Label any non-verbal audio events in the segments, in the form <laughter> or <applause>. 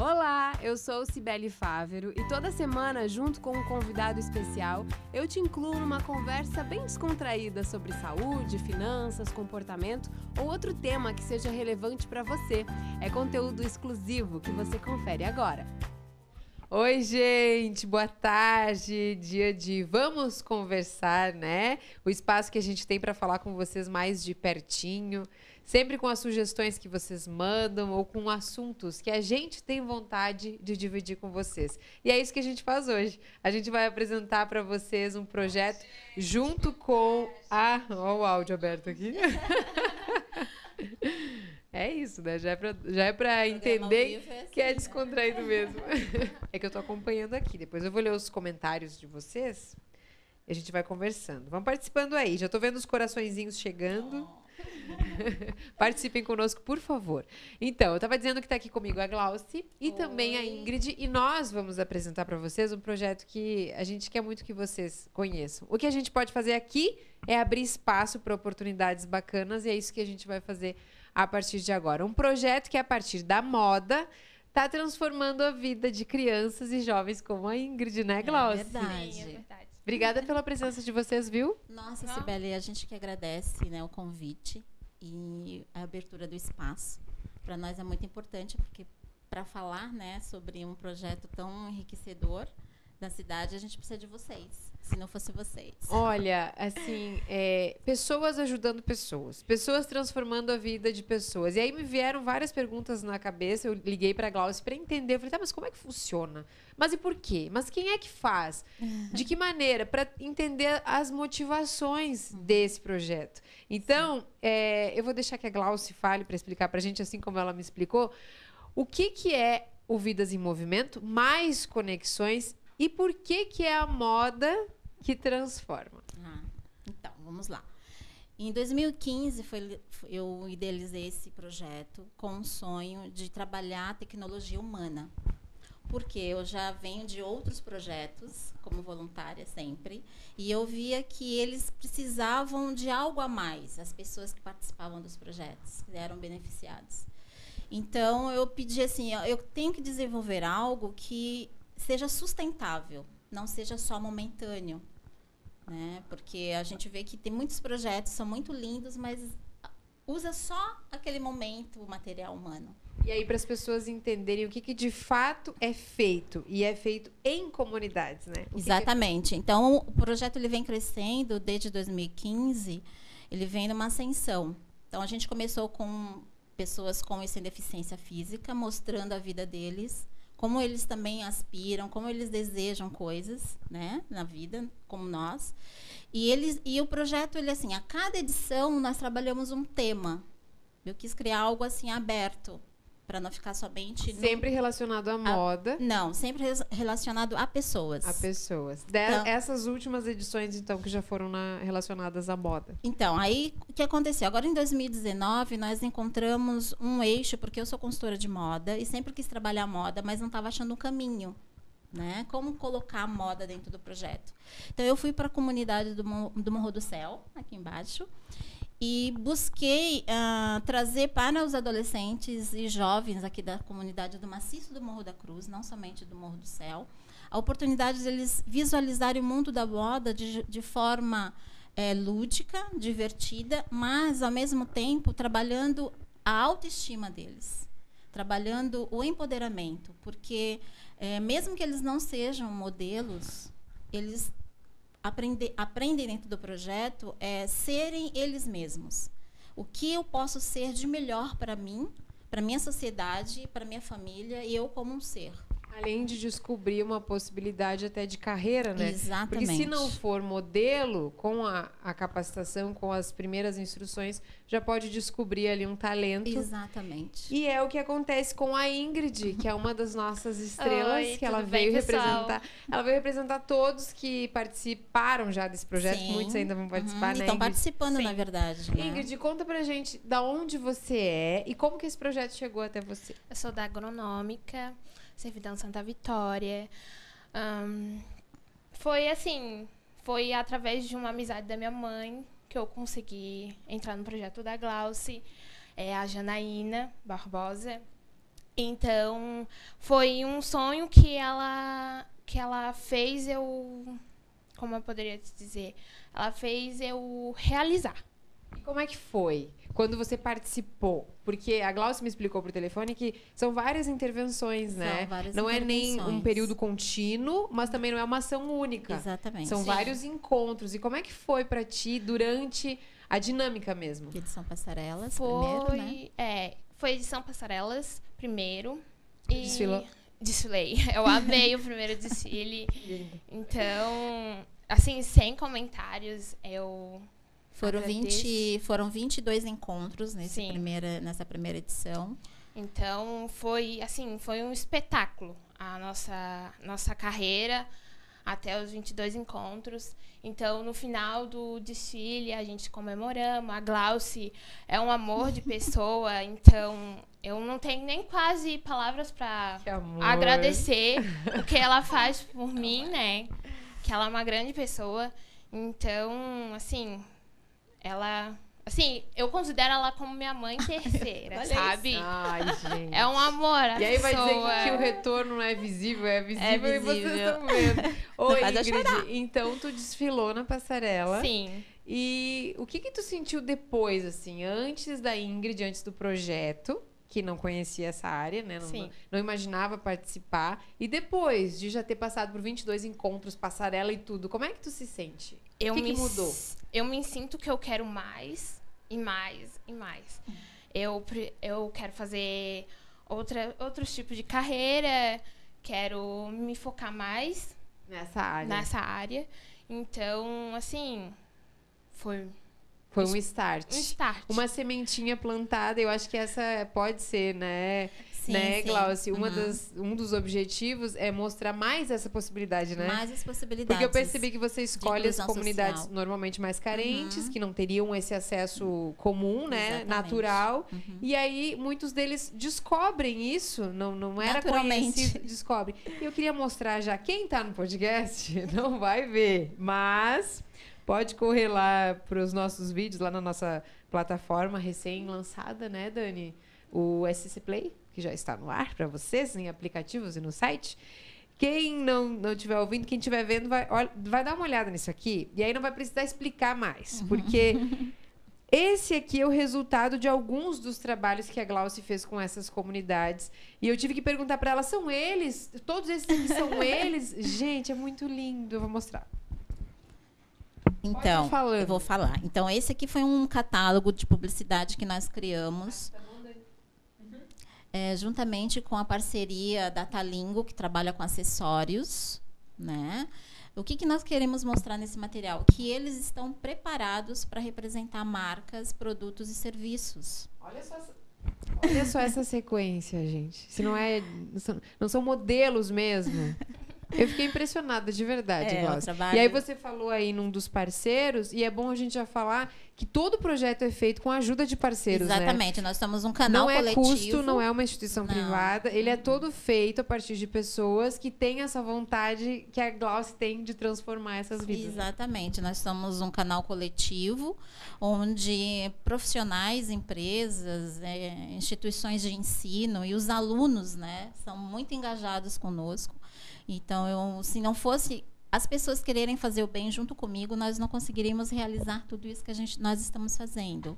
Olá, eu sou Cibele Fávero e toda semana, junto com um convidado especial, eu te incluo numa conversa bem descontraída sobre saúde, finanças, comportamento ou outro tema que seja relevante para você. É conteúdo exclusivo que você confere agora. Oi, gente, boa tarde. Dia de Vamos Conversar, né? O espaço que a gente tem para falar com vocês mais de pertinho, sempre com as sugestões que vocês mandam ou com assuntos que a gente tem vontade de dividir com vocês. E é isso que a gente faz hoje. A gente vai apresentar para vocês um projeto junto com a. Olha o áudio aberto aqui. <laughs> É isso, né? Já é pra, já é pra entender é assim, que é né? descontraído <laughs> mesmo. é que eu tô acompanhando aqui. Depois eu vou ler os comentários de vocês e a gente vai conversando. Vão participando aí. Já tô vendo os coraçõezinhos chegando. Oh. <laughs> Participem conosco, por favor. Então, eu estava dizendo que está aqui comigo a Glauci e Oi. também a Ingrid. E nós vamos apresentar para vocês um projeto que a gente quer muito que vocês conheçam. O que a gente pode fazer aqui é abrir espaço para oportunidades bacanas e é isso que a gente vai fazer a partir de agora. Um projeto que, a partir da moda, está transformando a vida de crianças e jovens como a Ingrid, né, Glaucia? É verdade. Sim, é verdade. Obrigada pela presença de vocês, viu? Nossa. Sibeli, a gente que agradece né, o convite e a abertura do espaço. Para nós é muito importante, porque para falar né, sobre um projeto tão enriquecedor da cidade, a gente precisa de vocês se não fosse vocês? Olha, assim, é, pessoas ajudando pessoas, pessoas transformando a vida de pessoas. E aí me vieram várias perguntas na cabeça. Eu liguei para a Glaucia para entender. Eu falei, tá, mas como é que funciona? Mas e por quê? Mas quem é que faz? De que maneira? Para entender as motivações uhum. desse projeto. Então, é, eu vou deixar que a Glaucia fale para explicar para a gente, assim como ela me explicou, o que, que é o Vidas em Movimento, mais conexões e por que, que é a moda que transforma. Ah, então, vamos lá. Em 2015, foi, eu idealizei esse projeto com o sonho de trabalhar a tecnologia humana. Porque eu já venho de outros projetos, como voluntária sempre, e eu via que eles precisavam de algo a mais, as pessoas que participavam dos projetos, que eram beneficiados. Então, eu pedi assim: eu tenho que desenvolver algo que seja sustentável, não seja só momentâneo. Né? Porque a gente vê que tem muitos projetos, são muito lindos, mas usa só aquele momento o material humano. E aí, para as pessoas entenderem o que, que, de fato é feito, e é feito em comunidades, né? O Exatamente. Que que é... Então, o projeto ele vem crescendo desde 2015, ele vem numa ascensão. Então, a gente começou com pessoas com e sem deficiência física, mostrando a vida deles, como eles também aspiram, como eles desejam coisas, né, na vida, como nós. E eles e o projeto ele assim, a cada edição nós trabalhamos um tema. Eu quis criar algo assim aberto para não ficar somente sempre no... relacionado à moda. A... Não, sempre relacionado a pessoas. A pessoas. De... Então, Essas últimas edições então que já foram na... relacionadas à moda. Então, aí o que aconteceu? Agora em 2019 nós encontramos um eixo porque eu sou consultora de moda e sempre quis trabalhar moda, mas não estava achando um caminho. Né? Como colocar a moda dentro do projeto. Então, eu fui para a comunidade do, do Morro do Céu, aqui embaixo, e busquei uh, trazer para os adolescentes e jovens aqui da comunidade do maciço do Morro da Cruz, não somente do Morro do Céu, a oportunidade de eles visualizarem o mundo da moda de, de forma é, lúdica, divertida, mas ao mesmo tempo trabalhando a autoestima deles, trabalhando o empoderamento, porque é, mesmo que eles não sejam modelos, eles aprender, aprendem dentro do projeto é serem eles mesmos. O que eu posso ser de melhor para mim, para minha sociedade, para minha família e eu como um ser. Além de descobrir uma possibilidade até de carreira, né? Exatamente. Porque se não for modelo, com a, a capacitação, com as primeiras instruções, já pode descobrir ali um talento. Exatamente. E é o que acontece com a Ingrid, que é uma das nossas <laughs> estrelas, Oi, que ela veio bem, representar. Ela veio representar todos que participaram já desse projeto, Sim. muitos ainda vão participar, uhum, né? Estão participando, Sim. na verdade. Né? Ingrid, conta pra gente da onde você é e como que esse projeto chegou até você. Eu sou da agronômica. Servidão Santa Vitória. Um, foi assim, foi através de uma amizade da minha mãe que eu consegui entrar no projeto da Glauce, é, a Janaína Barbosa. Então, foi um sonho que ela que ela fez eu como eu poderia te dizer, ela fez eu realizar. E como é que foi quando você participou? Porque a Glaucia me explicou por telefone que são várias intervenções, São né? várias não é nem um intervenções. período contínuo, mas também não é uma ação única. Exatamente. São Sim. vários encontros. E como é que foi pra ti durante a dinâmica mesmo? Que são passarelas Foi, primeiro, né? é, foi edição passarelas primeiro e Desfilou? Desfilei. <laughs> Eu amei o primeiro desfile. <laughs> Então, assim, sem comentários, eu Foram, Agradeço. 20, foram 22 encontros nesse primeira, nessa primeira edição. Então, foi assim, foi um espetáculo a nossa nossa carreira até os 22 encontros. Então, no final do desfile, a gente comemoramos. A Glauci é um amor de <laughs> pessoa, então eu não tenho nem quase palavras para agradecer <laughs> o que ela faz por mim, né? Que ela é uma grande pessoa. Então, assim, ela. Assim, eu considero ela como minha mãe <laughs> terceira, sabe? Ai, gente. É um amor. E aí vai dizer que, que o retorno não é visível, é visível, e vocês visível. estão vendo. <laughs> Oi, Ingrid, então tu desfilou na passarela. Sim. E o que que tu sentiu depois, assim, antes da Ingrid, antes do projeto, que não conhecia essa área, né? Não, Sim. não imaginava participar. E depois de já ter passado por 22 encontros, passarela e tudo, como é que tu se sente? Eu que que me, mudou? s- Eu me sinto que eu quero mais e mais e mais. Eu, eu quero fazer outra, outros tipos de carreira, quero me focar mais Nessa área. nessa área. Então, assim, foi Foi um start. um start. Uma sementinha plantada, eu acho que essa pode ser, né? Sim, né, sim. Glauci? Uma Uhum. das, um dos objetivos é mostrar mais essa possibilidade, né? Mais as possibilidades. Porque eu percebi que você escolhe as comunidades social. normalmente mais carentes, Uhum. que não teriam esse acesso comum, né? Exatamente. Natural. Uhum. E aí, muitos deles descobrem isso, não, não era conhecido, descobrem. E eu queria mostrar já, quem tá no podcast <laughs> não vai ver, mas pode correr lá para os nossos vídeos, lá na nossa plataforma recém-lançada, né, Dani? O SC Play, que já está no ar para vocês, em aplicativos e no site. Quem não não estiver ouvindo, quem estiver vendo, vai, olha- vai dar uma olhada nisso aqui. E aí não vai precisar explicar mais. Porque <laughs> esse aqui é o resultado de alguns dos trabalhos que a Glauci fez com essas comunidades. E eu tive que perguntar para ela: são eles? Todos esses aqui são <laughs> eles? Gente, é muito lindo. Eu vou mostrar. Então, eu vou falar. Então, esse aqui foi um catálogo de publicidade que nós criamos. é, juntamente com a parceria da Talingo, que trabalha com acessórios, né? O que, que nós queremos mostrar nesse material? Que eles estão preparados para representar marcas, produtos e serviços. Olha só, essa, olha só essa sequência, gente. Se não é. Não são, não são modelos mesmo. <laughs> Eu fiquei impressionada, de verdade, É, Glaucia. trabalho- E aí você falou aí num dos parceiros, e é bom a gente já falar que todo projeto é feito com a ajuda de parceiros, né? Exatamente. Nós somos um canal não é coletivo. custo, não é uma instituição Não. privada. Ele é todo feito a partir de pessoas que têm essa vontade que a Glaucia tem de transformar essas vidas. Exatamente. Nós somos um canal coletivo onde profissionais, empresas, é, instituições de ensino e os alunos, né, são muito engajados conosco. Então, eu, se não fosse as pessoas quererem fazer o bem junto comigo, nós não conseguiríamos realizar tudo isso que a gente, nós estamos fazendo.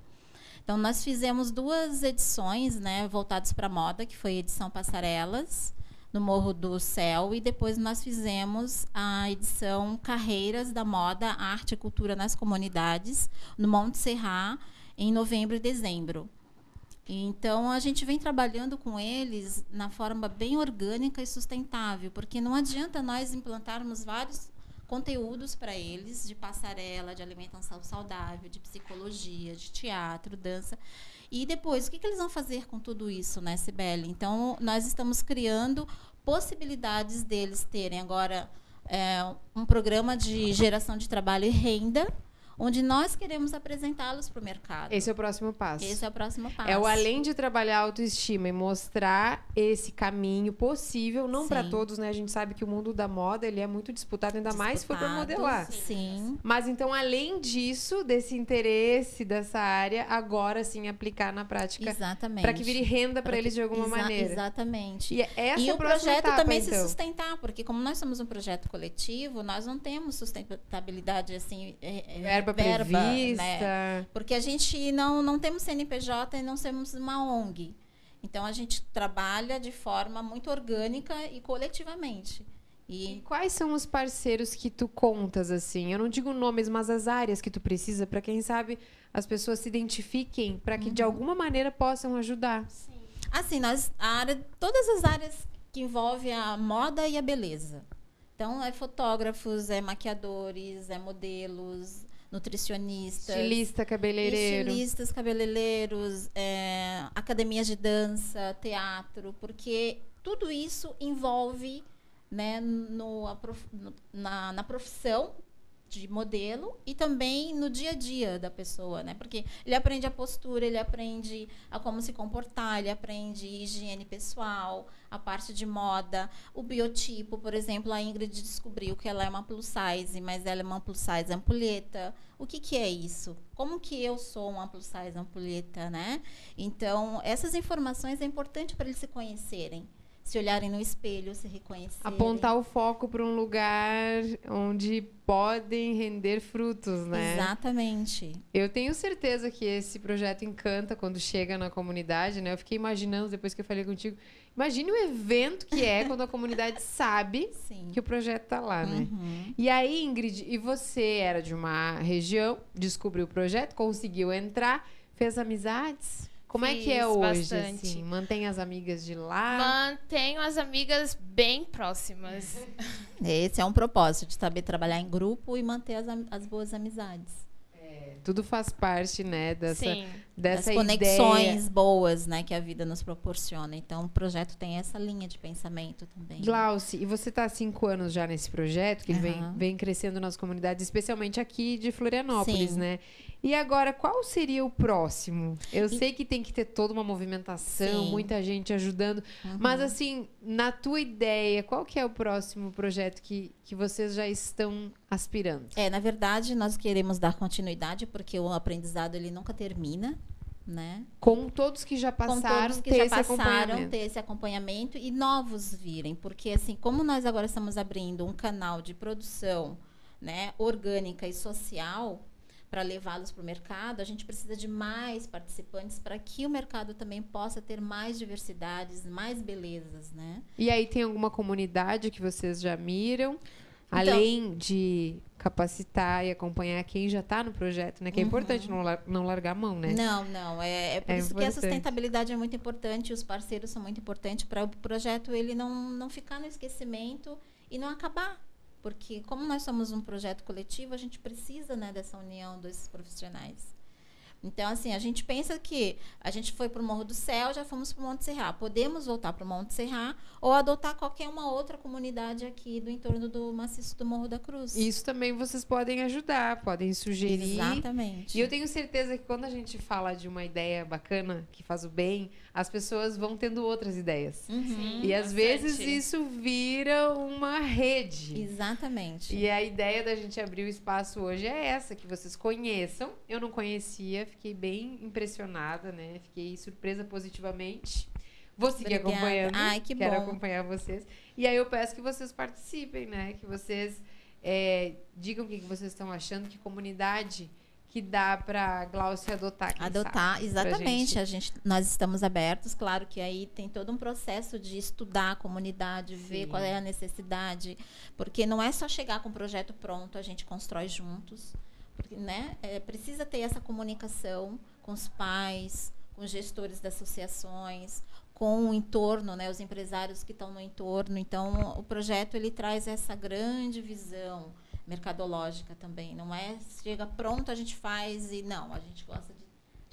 Então, nós fizemos duas edições, né, voltadas para moda, que foi a edição Passarelas, no Morro do Céu, e depois nós fizemos a edição Carreiras da Moda, Arte e Cultura nas Comunidades, no Monte Serra, em novembro e dezembro. Então, a gente vem trabalhando com eles na forma bem orgânica e sustentável, porque não adianta nós implantarmos vários conteúdos para eles de passarela, de alimentação saudável, de psicologia, de teatro, dança. E depois, o que, que eles vão fazer com tudo isso, né, Sibeli? Então, nós estamos criando possibilidades deles terem agora é, um programa de geração de trabalho e renda, onde nós queremos apresentá-los para o mercado. Esse é o próximo passo. Esse é o próximo passo. É o além de trabalhar a autoestima e mostrar esse caminho possível, não para todos, né? A gente sabe que o mundo da moda ele é muito disputado, ainda disputado, mais se for para modelar. Sim. Mas então, além disso, desse interesse dessa área, agora sim aplicar na prática. Exatamente. Para que vire renda para eles de alguma exa maneira. Exatamente. E, essa e é o projeto etapa, também então. se sustentar, porque como nós somos um projeto coletivo, nós não temos sustentabilidade assim, é, é, verba, verba prevista. Né? Porque a gente não, não temos CNPJ e não temos uma ONG. Então a gente trabalha de forma muito orgânica e coletivamente. E... e... quais são os parceiros que tu contas assim? Eu não digo nomes, mas as áreas que tu precisa para quem sabe as pessoas se identifiquem para que uhum. de alguma maneira possam ajudar. Sim. Assim, nós a área, todas as áreas que envolvem a moda e a beleza. Então, é fotógrafos, é maquiadores, é modelos, nutricionistas. Estilista, cabeleireiro. Estilistas, cabeleireiros, é, academias de dança, teatro, porque tudo isso envolve né, no, no, na, na profissão de modelo e também no dia a dia da pessoa, né? Porque ele aprende a postura, ele aprende a como se comportar, ele aprende higiene pessoal, a parte de moda, o biotipo, por exemplo, a Ingrid descobriu que ela é uma plus size, mas ela é uma plus size ampulheta. O que, que é isso? Como que eu sou uma plus size ampulheta, né? Então, essas informações é importante para eles se conhecerem se olharem no espelho, se reconhecerem. Apontar o foco para um lugar onde podem render frutos, né? Exatamente. Eu tenho certeza que esse projeto encanta quando chega na comunidade, né? Eu fiquei imaginando depois que eu falei contigo. Imagine o evento que é quando a comunidade <laughs> sabe Sim. que o projeto está lá, né? Uhum. E aí, Ingrid, e você era de uma região, descobriu o projeto, conseguiu entrar, fez amizades? Como Fiz é que é hoje? Bastante. Assim? Mantém as amigas de lá? Mantenho as amigas bem próximas. <laughs> Esse é um propósito, de saber trabalhar em grupo e manter as, as boas amizades. É, tudo faz parte, né, dessa, Sim. dessa das conexões ideia. boas, né, que a vida nos proporciona. Então, o projeto tem essa linha de pensamento também. Glauci, e você está há cinco anos já nesse projeto, que uhum. vem, vem crescendo nas comunidades, especialmente aqui de Florianópolis, Sim. né? E agora, qual seria o próximo? Eu e... sei que tem que ter toda uma movimentação, Sim. muita gente ajudando. Uhum. Mas, assim, na tua ideia, qual que é o próximo projeto que, que vocês já estão aspirando? É, na verdade, nós queremos dar continuidade, porque o aprendizado ele nunca termina. Né? Com todos que já passaram, que ter já passaram, ter esse acompanhamento e novos virem, porque assim, como nós agora estamos abrindo um canal de produção, né, orgânica e social, para levá-los para o mercado, a gente precisa de mais participantes para que o mercado também possa ter mais diversidades, mais belezas, né? E aí tem alguma comunidade que vocês já miram? Então, além de capacitar e acompanhar quem já está no projeto, né? Que é uhum. importante não, não largar a mão, né? Não, não. É, é por é isso importante. que a sustentabilidade é muito importante, os parceiros são muito importantes para o projeto ele não, não ficar no esquecimento e não acabar. Porque como nós somos um projeto coletivo, a gente precisa né, dessa união desses profissionais. Então, assim, a gente pensa que a gente foi para o Morro do Céu, já fomos para o Monte Serra. Podemos voltar para o Monte Serra ou adotar qualquer uma outra comunidade aqui do entorno do maciço do Morro da Cruz. Isso também vocês podem ajudar, podem sugerir. Exatamente. E eu tenho certeza que quando a gente fala de uma ideia bacana, que faz o bem, as pessoas vão tendo outras ideias. Uhum. e às vezes isso vira uma rede. Exatamente. E a ideia da gente abrir o espaço hoje é essa, que vocês conheçam. Eu não conhecia, fiquei bem impressionada, né? Fiquei surpresa positivamente. Vou seguir Obrigada. acompanhando. Ai, que Quero bom. acompanhar vocês. E aí eu peço que vocês participem, né? Que vocês é, digam o que vocês estão achando, que comunidade que dá para Glaucia adotar. Adotar, sabe, exatamente. A gente, nós estamos abertos, claro que aí tem todo um processo de estudar a comunidade, Sim. ver qual é a necessidade, porque não é só chegar com o projeto pronto, a gente constrói juntos né, é, precisa ter essa comunicação com os pais, com os gestores das associações, com o entorno, né, os empresários que estão no entorno. Então, o projeto ele traz essa grande visão mercadológica também. Não é chega pronto a gente faz e não, a gente gosta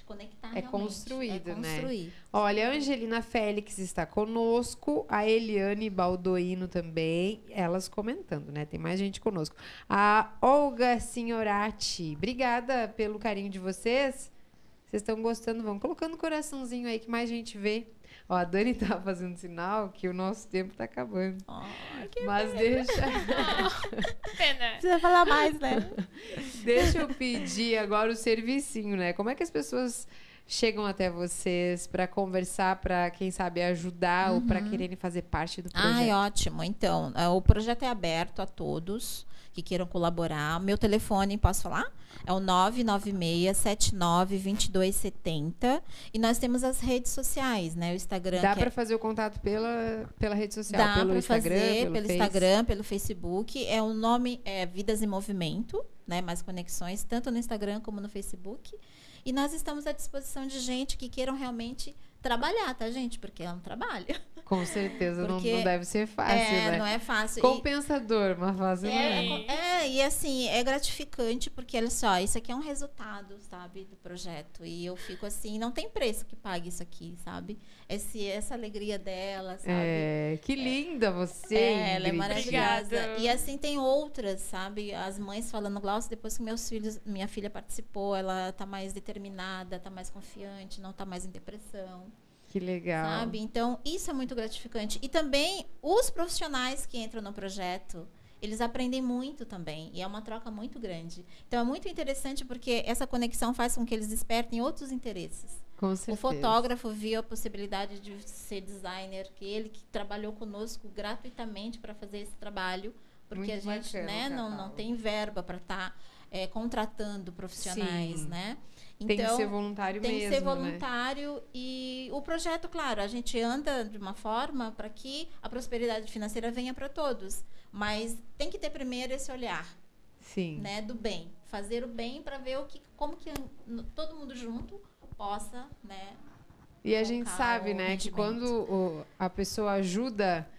conectar é realmente. construído, é né? construir. Olha, a Angelina Félix está conosco, a Eliane Baldoino também, elas comentando, né? Tem mais gente conosco. A Olga Signorati, obrigada pelo carinho de vocês. Vocês estão gostando? Vão colocando o coraçãozinho aí que mais gente vê. Ó, a Dani tá <laughs> fazendo sinal que o nosso tempo tá acabando. Oh, Mas deixa, <laughs> Pena. <laughs> Precisa falar mais, né? deixa eu pedir agora o servicinho, né? Como é que as pessoas chegam até vocês para conversar, para quem sabe ajudar ou para quererem fazer parte do projeto? Ai, ótimo. Então, é, o projeto é aberto a todos que queiram colaborar. Meu telefone, posso falar? É o 996-79-2270. E nós temos as redes sociais, né? O Instagram. Dá que é- para fazer o contato pela, pela rede social, Dá pelo para Instagram, fazer pelo pelo? Instagram, pelo Facebook. É o nome é Vidas em Movimento, né? Mais conexões, tanto no Instagram como no Facebook. E nós estamos à disposição de gente que queiram realmente trabalhar, tá, gente? Porque é um trabalho. Com certeza, não, Porque não deve ser fácil, é, né? não é fácil. E- Compensador, mas fácil não é. Sim. É, é, e assim, é gratificante, porque olha só, isso aqui é um resultado, sabe, do projeto. E eu fico assim, não tem preço que pague isso aqui, sabe? Esse, essa alegria dela, sabe? É, que linda você, É, ela é maravilhosa. Obrigada. E assim tem outras, sabe? As mães falando, Glaucio, depois que meus filhos, minha filha participou, ela tá mais determinada, tá mais confiante, não tá mais em depressão, Que legal. sabe? Então, isso é muito gratificante. E também os profissionais que entram no projeto, eles aprendem muito também. E é uma troca muito grande. Então, é muito interessante porque essa conexão faz com que eles despertem outros interesses. Com certeza. O fotógrafo viu a possibilidade de ser designer, que ele que trabalhou conosco gratuitamente para fazer esse trabalho, porque Muito a gente bacana, né, não, não tem verba para estar contratando profissionais, Sim. né? Tem que ser voluntário tem mesmo, que ser né? voluntário e o projeto, claro, a gente anda de uma forma para que a prosperidade financeira venha para todos, mas tem que ter primeiro esse olhar, Sim. né, do bem, fazer o bem para ver o que, como que todo mundo junto possa, né, E a gente sabe, né, que quando o- a pessoa ajuda,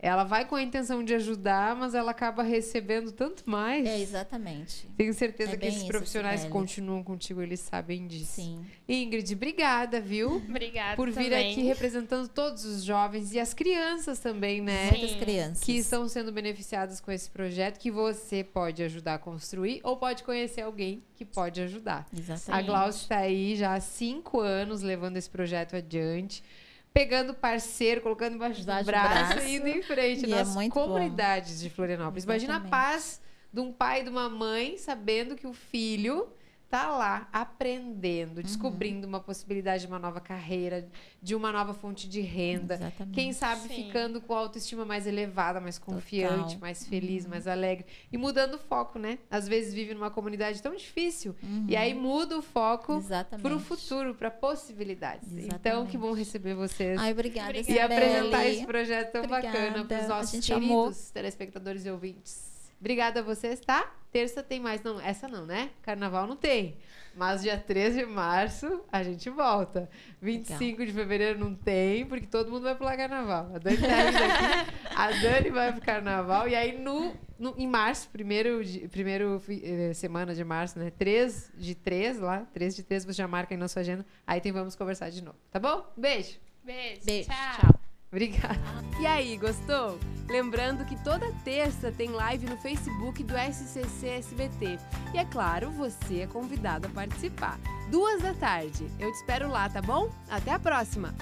ela vai com a intenção de ajudar, mas ela acaba recebendo tanto mais. É, exatamente. Tenho certeza É que esses isso, profissionais que Sibeli. continuam contigo, eles sabem disso. Sim. Ingrid, obrigada, viu? <laughs> Obrigada Por vir também. aqui representando todos os jovens e as crianças também, né? Muitas Sim. crianças. Que estão sendo beneficiadas com esse projeto, que você pode ajudar a construir ou pode conhecer alguém que pode ajudar. Exatamente. A Glaucia está aí já há cinco anos levando esse projeto adiante. Pegando parceiro, colocando embaixo do braço, braço. e indo em frente E é nas bom. comunidades de Florianópolis. Imagina a paz de um pai e de uma mãe sabendo que o filho tá lá aprendendo, descobrindo uma possibilidade de uma nova carreira, de uma nova fonte de renda. Exatamente. Quem sabe Sim. ficando com a autoestima mais elevada, mais confiante, Total. mais feliz, mais alegre. E mudando o foco, né? Às vezes vive numa comunidade tão difícil. E aí muda o foco para o futuro, para possibilidades. Então, Exatamente. que bom receber vocês. Ai, obrigada, Obrigada. e apresentar esse projeto tão Obrigada. bacana para os nossos queridos amou. telespectadores e ouvintes. Obrigada a vocês, tá? Terça tem mais, não, essa não, né? Carnaval não tem. Mas dia 13 de março a gente volta. 25 de fevereiro não tem, porque todo mundo vai pular carnaval. A Dani tá aqui, a Dani vai pro carnaval. E aí no, no- em março, primeiro, de- primeiro eh, semana de março, né? 3 de 3 lá, 3 de 3 você já marca aí na sua agenda. Aí tem Vamos Conversar de novo, tá bom? Beijo. Beijo. Beijo. Tchau. Tchau. Obrigada. E aí, gostou? Lembrando que toda terça tem live no Facebook do SCC SBT. E é claro, você é convidado a participar. Duas da tarde. Eu te espero lá, tá bom? Até a próxima!